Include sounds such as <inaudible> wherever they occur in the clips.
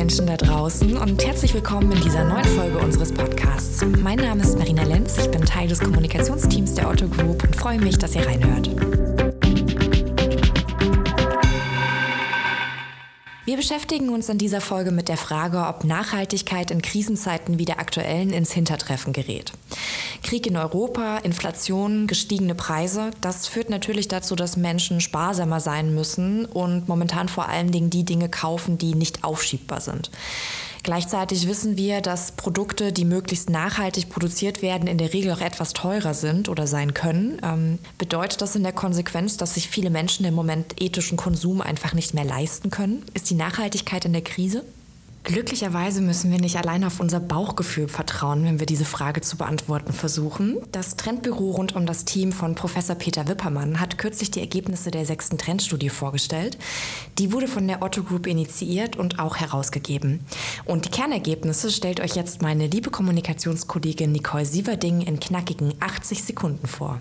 Menschen da draußen und herzlich willkommen in dieser neuen Folge unseres Podcasts. Mein Name ist Marina Lenz, ich bin Teil des Kommunikationsteams der Otto Group und freue mich, dass ihr reinhört. Beschäftigen uns in dieser Folge mit der Frage, ob Nachhaltigkeit in Krisenzeiten wie der aktuellen ins Hintertreffen gerät. Krieg in Europa, Inflation, gestiegene Preise, das führt natürlich dazu, dass Menschen sparsamer sein müssen und momentan vor allen Dingen die Dinge kaufen, die nicht aufschiebbar sind. Gleichzeitig wissen wir, dass Produkte, die möglichst nachhaltig produziert werden, in der Regel auch etwas teurer sind oder sein können. Ähm, bedeutet das in der Konsequenz, dass sich viele Menschen im Moment ethischen Konsum einfach nicht mehr leisten können? Ist die Nachhaltigkeit in der Krise? Glücklicherweise müssen wir nicht allein auf unser Bauchgefühl vertrauen, wenn wir diese Frage zu beantworten versuchen. Das Trendbüro rund um das Team von Professor Peter Wippermann hat kürzlich die Ergebnisse der sechsten Trendstudie vorgestellt. Die wurde von der Otto Group initiiert und auch herausgegeben. Und die Kernergebnisse stellt euch jetzt meine liebe Kommunikationskollegin Nicole Sieverding in knackigen 80 Sekunden vor.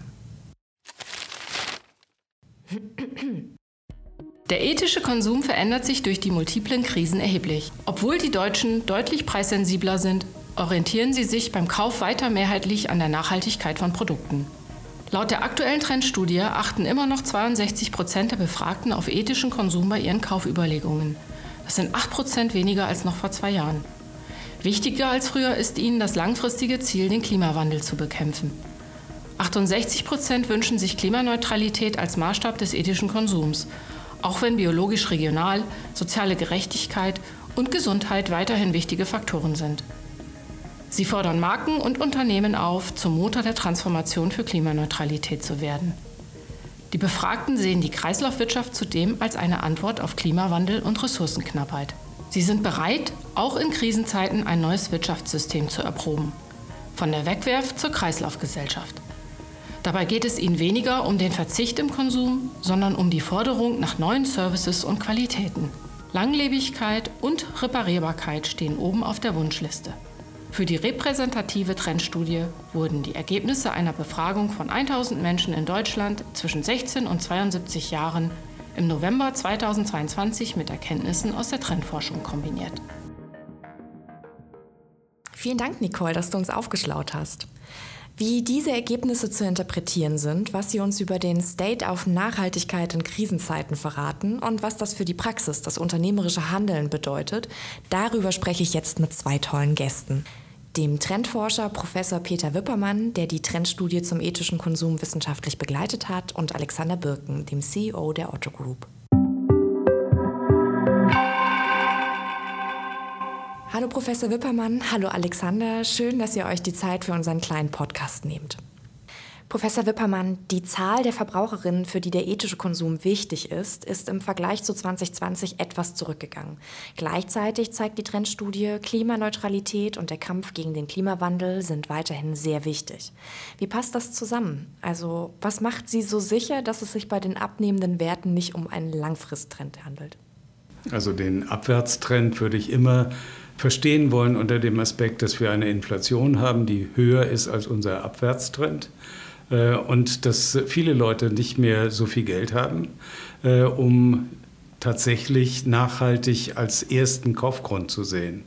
Der ethische Konsum verändert sich durch die multiplen Krisen erheblich. Obwohl die Deutschen deutlich preissensibler sind, orientieren sie sich beim Kauf weiter mehrheitlich an der Nachhaltigkeit von Produkten. Laut der aktuellen Trendstudie achten immer noch 62 Prozent der Befragten auf ethischen Konsum bei ihren Kaufüberlegungen. Das sind 8 Prozent weniger als noch vor zwei Jahren. Wichtiger als früher ist ihnen das langfristige Ziel, den Klimawandel zu bekämpfen. 68 Prozent wünschen sich Klimaneutralität als Maßstab des ethischen Konsums auch wenn biologisch regional, soziale Gerechtigkeit und Gesundheit weiterhin wichtige Faktoren sind. Sie fordern Marken und Unternehmen auf, zum Motor der Transformation für Klimaneutralität zu werden. Die Befragten sehen die Kreislaufwirtschaft zudem als eine Antwort auf Klimawandel und Ressourcenknappheit. Sie sind bereit, auch in Krisenzeiten ein neues Wirtschaftssystem zu erproben. Von der Wegwerf zur Kreislaufgesellschaft. Dabei geht es ihnen weniger um den Verzicht im Konsum, sondern um die Forderung nach neuen Services und Qualitäten. Langlebigkeit und Reparierbarkeit stehen oben auf der Wunschliste. Für die repräsentative Trendstudie wurden die Ergebnisse einer Befragung von 1000 Menschen in Deutschland zwischen 16 und 72 Jahren im November 2022 mit Erkenntnissen aus der Trendforschung kombiniert. Vielen Dank, Nicole, dass du uns aufgeschlaut hast. Wie diese Ergebnisse zu interpretieren sind, was sie uns über den State auf Nachhaltigkeit in Krisenzeiten verraten und was das für die Praxis, das unternehmerische Handeln bedeutet, darüber spreche ich jetzt mit zwei tollen Gästen. Dem Trendforscher Professor Peter Wippermann, der die Trendstudie zum ethischen Konsum wissenschaftlich begleitet hat, und Alexander Birken, dem CEO der Otto Group. Hallo Professor Wippermann, hallo Alexander, schön, dass ihr euch die Zeit für unseren kleinen Podcast nehmt. Professor Wippermann, die Zahl der Verbraucherinnen, für die der ethische Konsum wichtig ist, ist im Vergleich zu 2020 etwas zurückgegangen. Gleichzeitig zeigt die Trendstudie, Klimaneutralität und der Kampf gegen den Klimawandel sind weiterhin sehr wichtig. Wie passt das zusammen? Also, was macht Sie so sicher, dass es sich bei den abnehmenden Werten nicht um einen Langfristtrend handelt? Also den Abwärtstrend würde ich immer verstehen wollen unter dem Aspekt, dass wir eine Inflation haben, die höher ist als unser Abwärtstrend äh, und dass viele Leute nicht mehr so viel Geld haben, äh, um tatsächlich nachhaltig als ersten Kaufgrund zu sehen.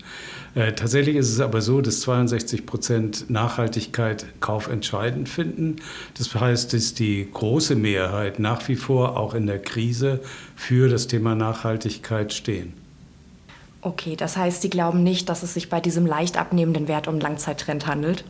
Äh, tatsächlich ist es aber so, dass 62 Prozent Nachhaltigkeit kaufentscheidend finden. Das heißt, dass die große Mehrheit nach wie vor auch in der Krise für das Thema Nachhaltigkeit stehen. Okay, das heißt, Sie glauben nicht, dass es sich bei diesem leicht abnehmenden Wert um Langzeittrend handelt?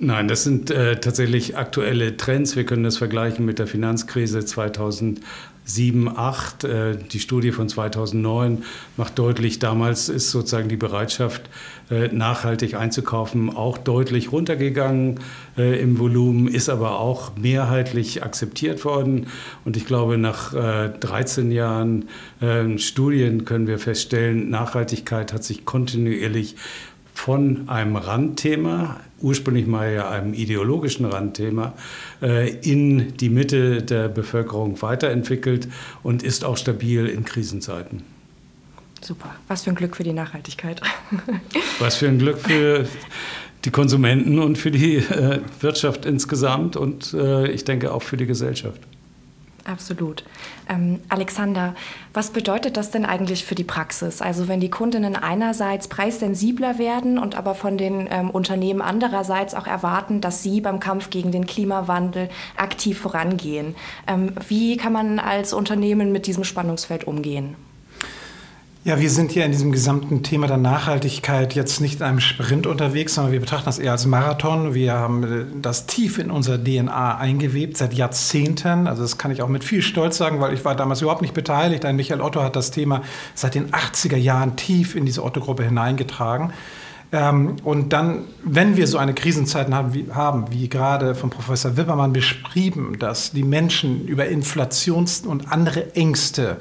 Nein, das sind äh, tatsächlich aktuelle Trends. Wir können das vergleichen mit der Finanzkrise 2007, 2008. Äh, die Studie von 2009 macht deutlich, damals ist sozusagen die Bereitschaft, äh, nachhaltig einzukaufen, auch deutlich runtergegangen äh, im Volumen, ist aber auch mehrheitlich akzeptiert worden. Und ich glaube, nach äh, 13 Jahren äh, Studien können wir feststellen, Nachhaltigkeit hat sich kontinuierlich von einem Randthema, ursprünglich mal ja einem ideologischen Randthema, äh, in die Mitte der Bevölkerung weiterentwickelt und ist auch stabil in Krisenzeiten. Super. Was für ein Glück für die Nachhaltigkeit. <laughs> Was für ein Glück für die Konsumenten und für die äh, Wirtschaft insgesamt und äh, ich denke auch für die Gesellschaft. Absolut. Ähm, Alexander, was bedeutet das denn eigentlich für die Praxis? Also wenn die Kundinnen einerseits preissensibler werden und aber von den ähm, Unternehmen andererseits auch erwarten, dass sie beim Kampf gegen den Klimawandel aktiv vorangehen. Ähm, wie kann man als Unternehmen mit diesem Spannungsfeld umgehen? Ja, wir sind hier in diesem gesamten Thema der Nachhaltigkeit jetzt nicht in einem Sprint unterwegs, sondern wir betrachten das eher als Marathon. Wir haben äh, das tief in unser DNA eingewebt, seit Jahrzehnten. Also das kann ich auch mit viel Stolz sagen, weil ich war damals überhaupt nicht beteiligt. Ein Michael Otto hat das Thema seit den 80er Jahren tief in diese Otto-Gruppe hineingetragen. Ähm, und dann, wenn wir so eine Krisenzeit haben wie, haben, wie gerade von Professor Wippermann beschrieben, dass die Menschen über Inflations- und andere Ängste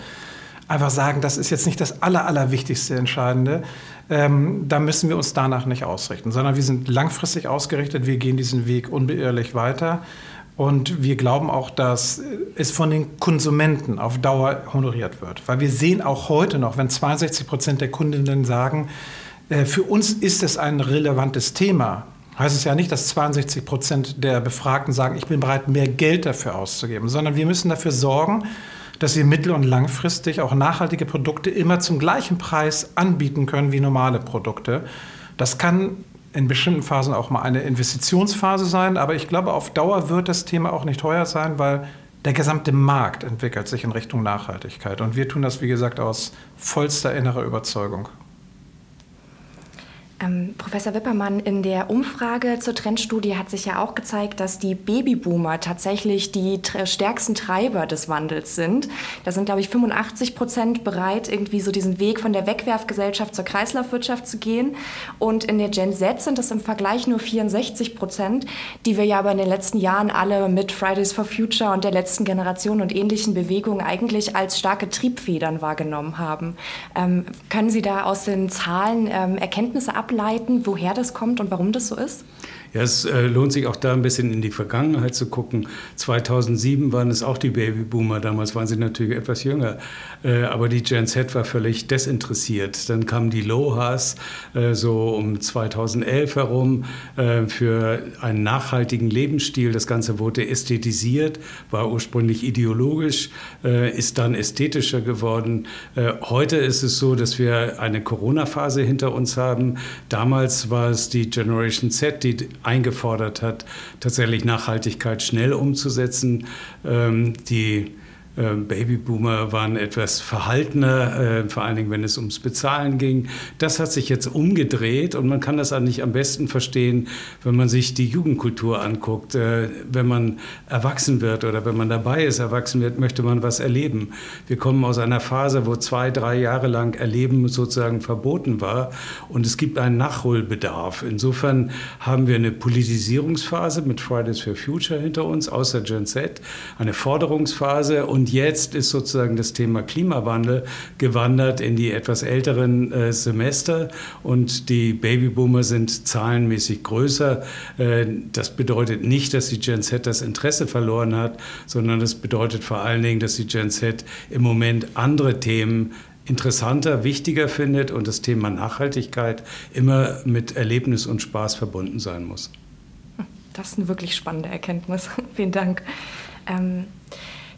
einfach sagen, das ist jetzt nicht das Aller, Allerwichtigste Entscheidende. Ähm, da müssen wir uns danach nicht ausrichten, sondern wir sind langfristig ausgerichtet. Wir gehen diesen Weg unbeirrlich weiter. Und wir glauben auch, dass es von den Konsumenten auf Dauer honoriert wird. Weil wir sehen auch heute noch, wenn 62 Prozent der Kundinnen sagen, äh, für uns ist es ein relevantes Thema, heißt es ja nicht, dass 62 Prozent der Befragten sagen, ich bin bereit, mehr Geld dafür auszugeben, sondern wir müssen dafür sorgen, dass wir mittel- und langfristig auch nachhaltige Produkte immer zum gleichen Preis anbieten können wie normale Produkte. Das kann in bestimmten Phasen auch mal eine Investitionsphase sein, aber ich glaube, auf Dauer wird das Thema auch nicht teuer sein, weil der gesamte Markt entwickelt sich in Richtung Nachhaltigkeit. Und wir tun das, wie gesagt, aus vollster innerer Überzeugung. Ähm, Professor Wippermann, in der Umfrage zur Trendstudie hat sich ja auch gezeigt, dass die Babyboomer tatsächlich die stärksten Treiber des Wandels sind. Da sind, glaube ich, 85 Prozent bereit, irgendwie so diesen Weg von der Wegwerfgesellschaft zur Kreislaufwirtschaft zu gehen. Und in der Gen Z sind es im Vergleich nur 64 Prozent, die wir ja aber in den letzten Jahren alle mit Fridays for Future und der letzten Generation und ähnlichen Bewegungen eigentlich als starke Triebfedern wahrgenommen haben. Ähm, können Sie da aus den Zahlen ähm, Erkenntnisse ab ableiten, woher das kommt und warum das so ist? Ja, es äh, lohnt sich auch da ein bisschen in die Vergangenheit zu gucken. 2007 waren es auch die Babyboomer, damals waren sie natürlich etwas jünger, äh, aber die Gen Z war völlig desinteressiert. Dann kamen die Lohas äh, so um 2011 herum für einen nachhaltigen Lebensstil. Das Ganze wurde ästhetisiert, war ursprünglich ideologisch, ist dann ästhetischer geworden. Heute ist es so, dass wir eine Corona-Phase hinter uns haben. Damals war es die Generation Z, die eingefordert hat, tatsächlich Nachhaltigkeit schnell umzusetzen. Ähm, die Babyboomer waren etwas verhaltener, äh, vor allen Dingen, wenn es ums Bezahlen ging. Das hat sich jetzt umgedreht und man kann das eigentlich am besten verstehen, wenn man sich die Jugendkultur anguckt. Äh, wenn man erwachsen wird oder wenn man dabei ist, erwachsen wird, möchte man was erleben. Wir kommen aus einer Phase, wo zwei, drei Jahre lang Erleben sozusagen verboten war und es gibt einen Nachholbedarf. Insofern haben wir eine Politisierungsphase mit Fridays for Future hinter uns, außer Gen Z, eine Forderungsphase und und jetzt ist sozusagen das Thema Klimawandel gewandert in die etwas älteren äh, Semester und die Babyboomer sind zahlenmäßig größer. Äh, das bedeutet nicht, dass die Gen Z das Interesse verloren hat, sondern das bedeutet vor allen Dingen, dass die Gen Z im Moment andere Themen interessanter, wichtiger findet und das Thema Nachhaltigkeit immer mit Erlebnis und Spaß verbunden sein muss. Das ist eine wirklich spannende Erkenntnis. <laughs> Vielen Dank. Ähm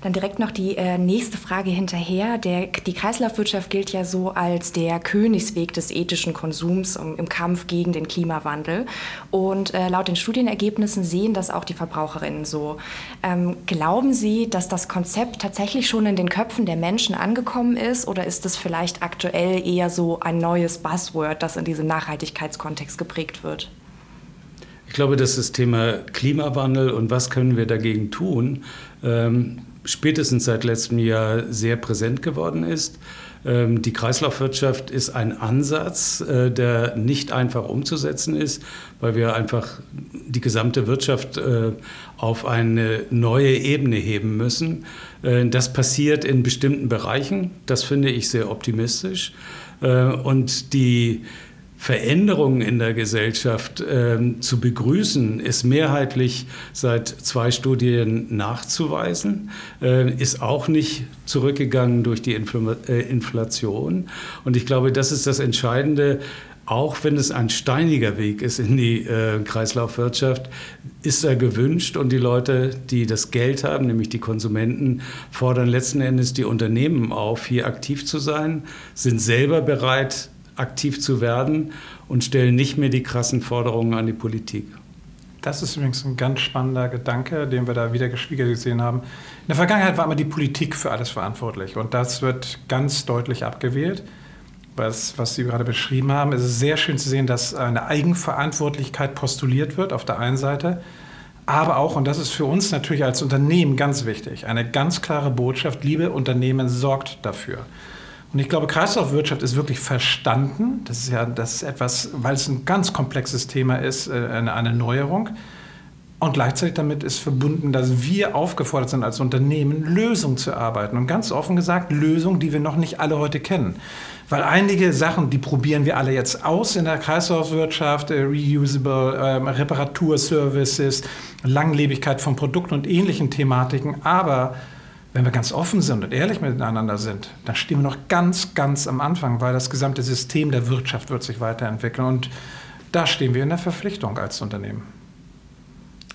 dann direkt noch die äh, nächste Frage hinterher. Der, die Kreislaufwirtschaft gilt ja so als der Königsweg des ethischen Konsums um, im Kampf gegen den Klimawandel. Und äh, laut den Studienergebnissen sehen das auch die Verbraucherinnen so. Ähm, glauben Sie, dass das Konzept tatsächlich schon in den Köpfen der Menschen angekommen ist oder ist es vielleicht aktuell eher so ein neues Buzzword, das in diesem Nachhaltigkeitskontext geprägt wird? Ich glaube, dass das Thema Klimawandel und was können wir dagegen tun, ähm, spätestens seit letztem Jahr sehr präsent geworden ist. Ähm, die Kreislaufwirtschaft ist ein Ansatz, äh, der nicht einfach umzusetzen ist, weil wir einfach die gesamte Wirtschaft äh, auf eine neue Ebene heben müssen. Äh, das passiert in bestimmten Bereichen. Das finde ich sehr optimistisch. Und die Veränderungen in der Gesellschaft äh, zu begrüßen, ist mehrheitlich seit zwei Studien nachzuweisen, äh, ist auch nicht zurückgegangen durch die Infl äh, Inflation. Und ich glaube, das ist das Entscheidende, auch wenn es ein steiniger Weg ist in die äh, Kreislaufwirtschaft, ist er gewünscht und die Leute, die das Geld haben, nämlich die Konsumenten, fordern letzten Endes die Unternehmen auf, hier aktiv zu sein, sind selber bereit, aktiv zu werden und stellen nicht mehr die krassen Forderungen an die Politik. Das ist übrigens ein ganz spannender Gedanke, den wir da wieder gespiegelt gesehen haben. In der Vergangenheit war immer die Politik für alles verantwortlich und das wird ganz deutlich abgewählt. Was, was Sie gerade beschrieben haben, es ist sehr schön zu sehen, dass eine Eigenverantwortlichkeit postuliert wird auf der einen Seite, aber auch, und das ist für uns natürlich als Unternehmen ganz wichtig, eine ganz klare Botschaft, liebe Unternehmen, sorgt dafür. Und ich glaube, Kreislaufwirtschaft ist wirklich verstanden. Das ist ja das ist etwas, weil es ein ganz komplexes Thema ist, äh, eine, eine Neuerung. Und gleichzeitig damit ist verbunden, dass wir aufgefordert sind als Unternehmen, Lösungen zu arbeiten. Und ganz offen gesagt, Lösungen, die wir noch nicht alle heute kennen. Weil einige Sachen, die probieren wir alle jetzt aus in der Kreislaufwirtschaft, äh, reusable äh, Reparaturservices, Langlebigkeit von Produkten und ähnlichen Thematiken. Aber wenn wir ganz offen sind und ehrlich miteinander sind, dann stehen wir noch ganz, ganz am Anfang, weil das gesamte System der Wirtschaft wird sich weiterentwickeln. Und da stehen wir in der Verpflichtung als Unternehmen.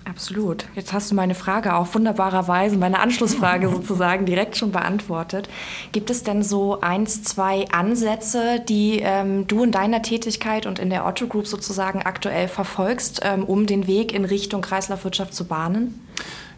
Absolut. Jetzt hast du meine Frage auch wunderbarerweise, meine Anschlussfrage <laughs> sozusagen direkt schon beantwortet. Gibt es denn so eins, zwei Ansätze, die ähm, du in deiner Tätigkeit und in der Otto Group sozusagen aktuell verfolgst, ähm, um den Weg in Richtung Kreislaufwirtschaft zu bahnen?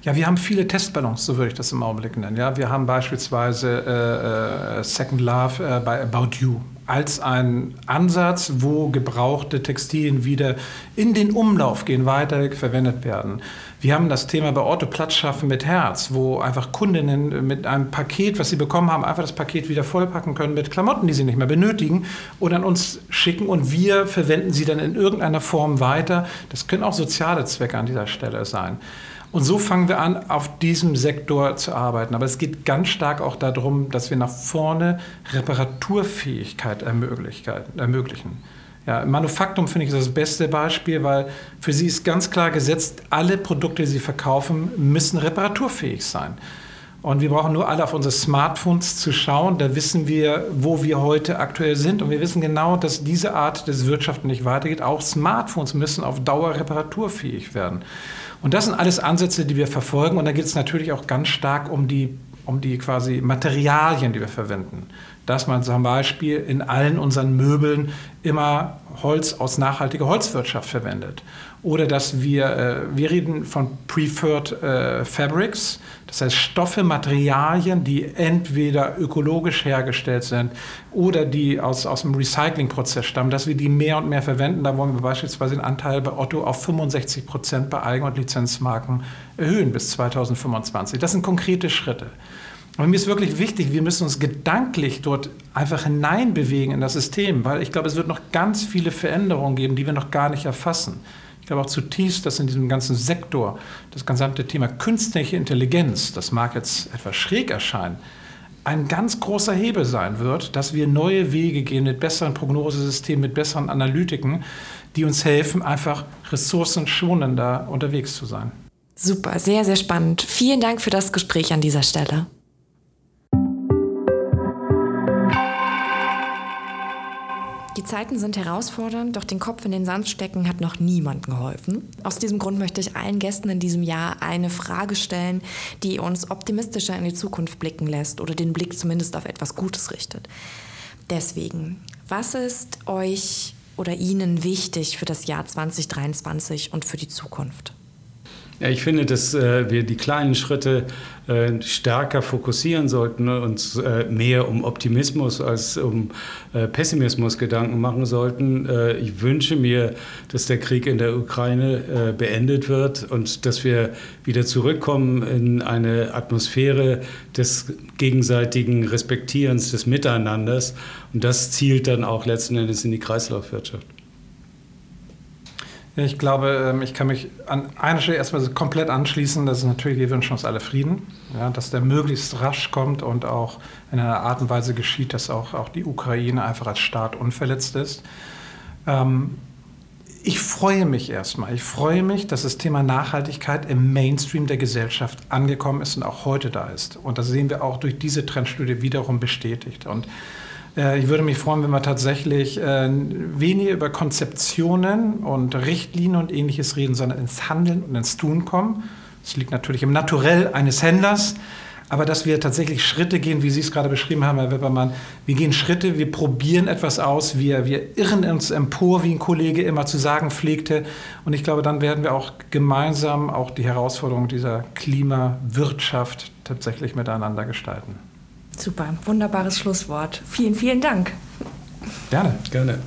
Ja, wir haben viele Testballons, so würde ich das im Augenblick nennen. Ja, wir haben beispielsweise äh, äh Second Love äh, bei About You als ein Ansatz, wo gebrauchte Textilien wieder in den Umlauf gehen, weiter verwendet werden. Wir haben das Thema bei Orte Platz schaffen mit Herz, wo einfach Kundinnen mit einem Paket, was sie bekommen haben, einfach das Paket wieder vollpacken können mit Klamotten, die sie nicht mehr benötigen und an uns schicken und wir verwenden sie dann in irgendeiner Form weiter. Das können auch soziale Zwecke an dieser Stelle sein. Und so fangen wir an, auf diesem Sektor zu arbeiten. Aber es geht ganz stark auch darum, dass wir nach vorne Reparaturfähigkeit ermöglichen. Ja, Manufaktum finde ich das beste Beispiel, weil für sie ist ganz klar gesetzt, alle Produkte, die sie verkaufen, müssen reparaturfähig sein. Und wir brauchen nur alle auf unsere Smartphones zu schauen. Da wissen wir, wo wir heute aktuell sind. Und wir wissen genau, dass diese Art des Wirtschaften nicht weitergeht. Auch Smartphones müssen auf Dauer reparaturfähig werden. Und das sind alles Ansätze, die wir verfolgen. Und da geht es natürlich auch ganz stark um die, um die quasi Materialien, die wir verwenden. Dass man zum Beispiel in allen unseren Möbeln immer Holz aus nachhaltiger Holzwirtschaft verwendet oder dass wir, äh, wir reden von Preferred äh, Fabrics, das heißt Stoffe, Materialien, die entweder ökologisch hergestellt sind oder die aus, aus dem Recyclingprozess stammen, dass wir die mehr und mehr verwenden. Da wollen wir beispielsweise den Anteil bei Otto auf 65 Prozent bei Eigen- und Lizenzmarken erhöhen bis 2025. Das sind konkrete Schritte. Aber mir ist wirklich wichtig, wir müssen uns gedanklich dort einfach hineinbewegen in das System, weil ich glaube, es wird noch ganz viele Veränderungen geben, die wir noch gar nicht erfassen. Ich glaube auch zutiefst, dass in diesem ganzen Sektor das gesamte Thema künstliche Intelligenz, das mag jetzt etwas schräg erscheinen, ein ganz großer Hebel sein wird, dass wir neue Wege gehen mit besseren Prognosesystemen, mit besseren Analytiken, die uns helfen, einfach ressourcenschonender unterwegs zu sein. Super, sehr, sehr spannend. Vielen Dank für das Gespräch an dieser Stelle. Zeiten sind herausfordernd, doch den Kopf in den Sand stecken hat noch niemand geholfen. Aus diesem Grund möchte ich allen Gästen in diesem Jahr eine Frage stellen, die uns optimistischer in die Zukunft blicken lässt oder den Blick zumindest auf etwas Gutes richtet. Deswegen, was ist euch oder Ihnen wichtig für das Jahr 2023 und für die Zukunft? Ja, ich finde, dass äh, wir die kleinen Schritte äh, stärker fokussieren sollten, und uns äh, mehr um Optimismus als um äh, Pessimismus Gedanken machen sollten. Äh, ich wünsche mir, dass der Krieg in der Ukraine äh, beendet wird und dass wir wieder zurückkommen in eine Atmosphäre des gegenseitigen Respektierens, des Miteinanders. Und das zielt dann auch letzten Endes in die Kreislaufwirtschaft. Ich glaube, ähm, ich kann mich an einer Stelle erstmal komplett anschließen. Das ist natürlich, wir wünschen uns alle Frieden, ja, dass der möglichst rasch kommt und auch in einer Art und Weise geschieht, dass auch, auch die Ukraine einfach als Staat unverletzt ist. Ähm, ich freue mich erstmal. Ich freue mich, dass das Thema Nachhaltigkeit im Mainstream der Gesellschaft angekommen ist und auch heute da ist. Und das sehen wir auch durch diese Trendstudie wiederum bestätigt. Und ich würde mich freuen, wenn wir tatsächlich äh, weniger über Konzeptionen und Richtlinien und ähnliches reden, sondern ins Handeln und ins Tun kommen. Das liegt natürlich im Naturell eines Händlers. Aber dass wir tatsächlich Schritte gehen, wie Sie es gerade beschrieben haben, Herr Weppermann, wir gehen Schritte, wir probieren etwas aus, wir, wir irren uns empor, wie ein Kollege immer zu sagen pflegte. Und ich glaube, dann werden wir auch gemeinsam auch die Herausforderung dieser Klimawirtschaft tatsächlich miteinander gestalten. Super, wunderbares Schlusswort. Vielen, vielen Dank. Gerne. Gerne.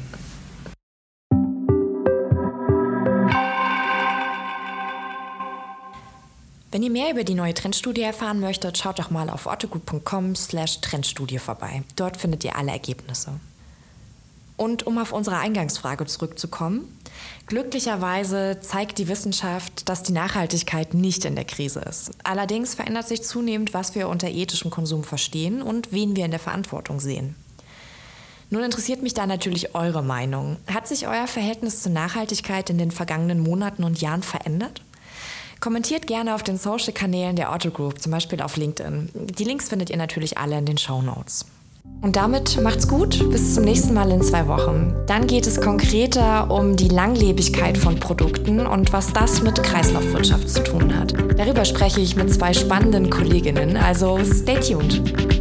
Wenn ihr mehr über die neue Trendstudie erfahren möchtet, schaut doch mal auf ottogroup.com slash Trendstudie vorbei. Dort findet ihr alle Ergebnisse. Und um auf unsere Eingangsfrage zurückzukommen, glücklicherweise zeigt die Wissenschaft, dass die Nachhaltigkeit nicht in der Krise ist. Allerdings verändert sich zunehmend, was wir unter ethischem Konsum verstehen und wen wir in der Verantwortung sehen. Nun interessiert mich da natürlich eure Meinung. Hat sich euer Verhältnis zur Nachhaltigkeit in den vergangenen Monaten und Jahren verändert? Kommentiert gerne auf den Social-Kanälen der Otto Group, zum Beispiel auf LinkedIn. Die Links findet ihr natürlich alle in den Show Notes. Und damit macht's gut, bis zum nächsten Mal in zwei Wochen. Dann geht es konkreter um die Langlebigkeit von Produkten und was das mit Kreislaufwirtschaft zu tun hat. Darüber spreche ich mit zwei spannenden Kolleginnen, also stay tuned.